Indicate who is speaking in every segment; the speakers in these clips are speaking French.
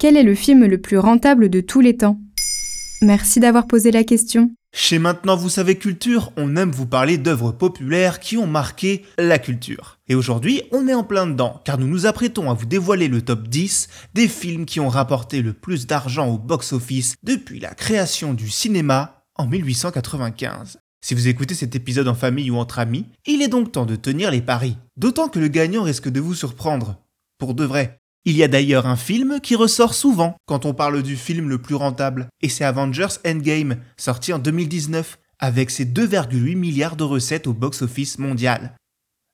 Speaker 1: Quel est le film le plus rentable de tous les temps? Merci d'avoir posé la question.
Speaker 2: Chez Maintenant Vous savez Culture, on aime vous parler d'œuvres populaires qui ont marqué la culture. Et aujourd'hui, on est en plein dedans, car nous nous apprêtons à vous dévoiler le top 10 des films qui ont rapporté le plus d'argent au box-office depuis la création du cinéma en 1895. Si vous écoutez cet épisode en famille ou entre amis, il est donc temps de tenir les paris. D'autant que le gagnant risque de vous surprendre. Pour de vrai. Il y a d'ailleurs un film qui ressort souvent quand on parle du film le plus rentable, et c'est Avengers Endgame, sorti en 2019, avec ses 2,8 milliards de recettes au box-office mondial.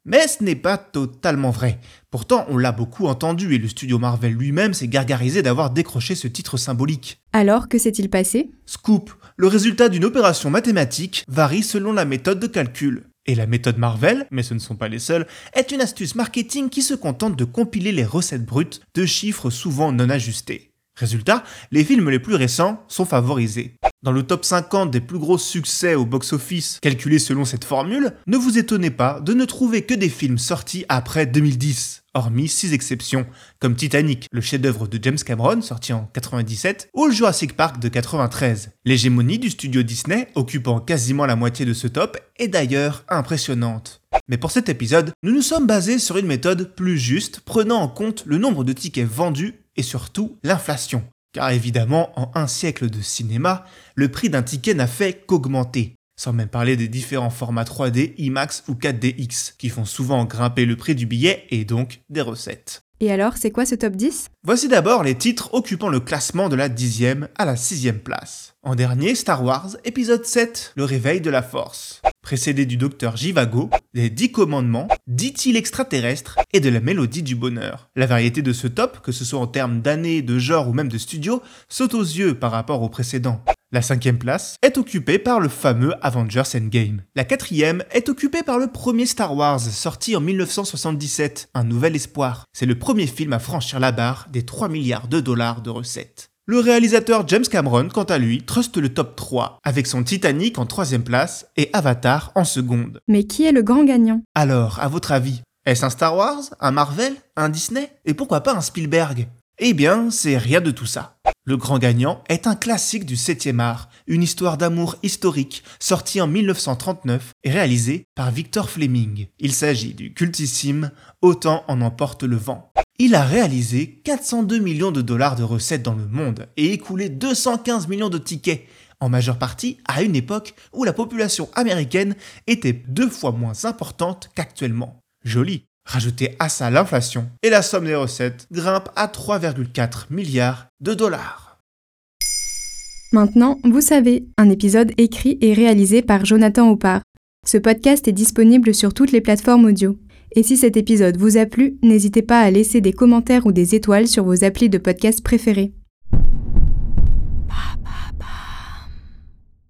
Speaker 2: Mais ce n'est pas totalement vrai. Pourtant, on l'a beaucoup entendu et le studio Marvel lui-même s'est gargarisé d'avoir décroché ce titre symbolique.
Speaker 1: Alors, que s'est-il passé?
Speaker 2: Scoop, le résultat d'une opération mathématique varie selon la méthode de calcul. Et la méthode Marvel, mais ce ne sont pas les seuls, est une astuce marketing qui se contente de compiler les recettes brutes de chiffres souvent non ajustés. Résultat, les films les plus récents sont favorisés. Dans le top 50 des plus gros succès au box-office calculés selon cette formule, ne vous étonnez pas de ne trouver que des films sortis après 2010, hormis 6 exceptions, comme Titanic, le chef-d'œuvre de James Cameron sorti en 97, ou Jurassic Park de 93. L'hégémonie du studio Disney, occupant quasiment la moitié de ce top, est d'ailleurs impressionnante. Mais pour cet épisode, nous nous sommes basés sur une méthode plus juste, prenant en compte le nombre de tickets vendus et surtout l'inflation. Car évidemment, en un siècle de cinéma, le prix d'un ticket n'a fait qu'augmenter. Sans même parler des différents formats 3D, IMAX ou 4DX, qui font souvent grimper le prix du billet et donc des recettes.
Speaker 1: Et alors, c'est quoi ce top 10
Speaker 2: Voici d'abord les titres occupant le classement de la 10e à la 6e place. En dernier, Star Wars, épisode 7, Le réveil de la force. Précédé du docteur Jivago, des 10 commandements, dit-il extraterrestre et de la mélodie du bonheur. La variété de ce top, que ce soit en termes d'années, de genre ou même de studio, saute aux yeux par rapport au précédent. La cinquième place est occupée par le fameux Avengers Endgame. La quatrième est occupée par le premier Star Wars, sorti en 1977, Un Nouvel Espoir. C'est le premier film à franchir la barre des 3 milliards de dollars de recettes. Le réalisateur James Cameron, quant à lui, truste le top 3, avec son Titanic en troisième place et Avatar en seconde.
Speaker 1: Mais qui est le grand gagnant?
Speaker 2: Alors, à votre avis, est-ce un Star Wars, un Marvel, un Disney Et pourquoi pas un Spielberg? Eh bien, c'est rien de tout ça. Le Grand Gagnant est un classique du 7e art, une histoire d'amour historique sortie en 1939 et réalisée par Victor Fleming. Il s'agit du cultissime Autant en emporte le vent. Il a réalisé 402 millions de dollars de recettes dans le monde et écoulé 215 millions de tickets, en majeure partie à une époque où la population américaine était deux fois moins importante qu'actuellement. Joli. Rajoutez à ça l'inflation et la somme des recettes grimpe à 3,4 milliards de dollars.
Speaker 1: Maintenant, vous savez, un épisode écrit et réalisé par Jonathan Oppard. Ce podcast est disponible sur toutes les plateformes audio. Et si cet épisode vous a plu, n'hésitez pas à laisser des commentaires ou des étoiles sur vos applis de podcast préférés.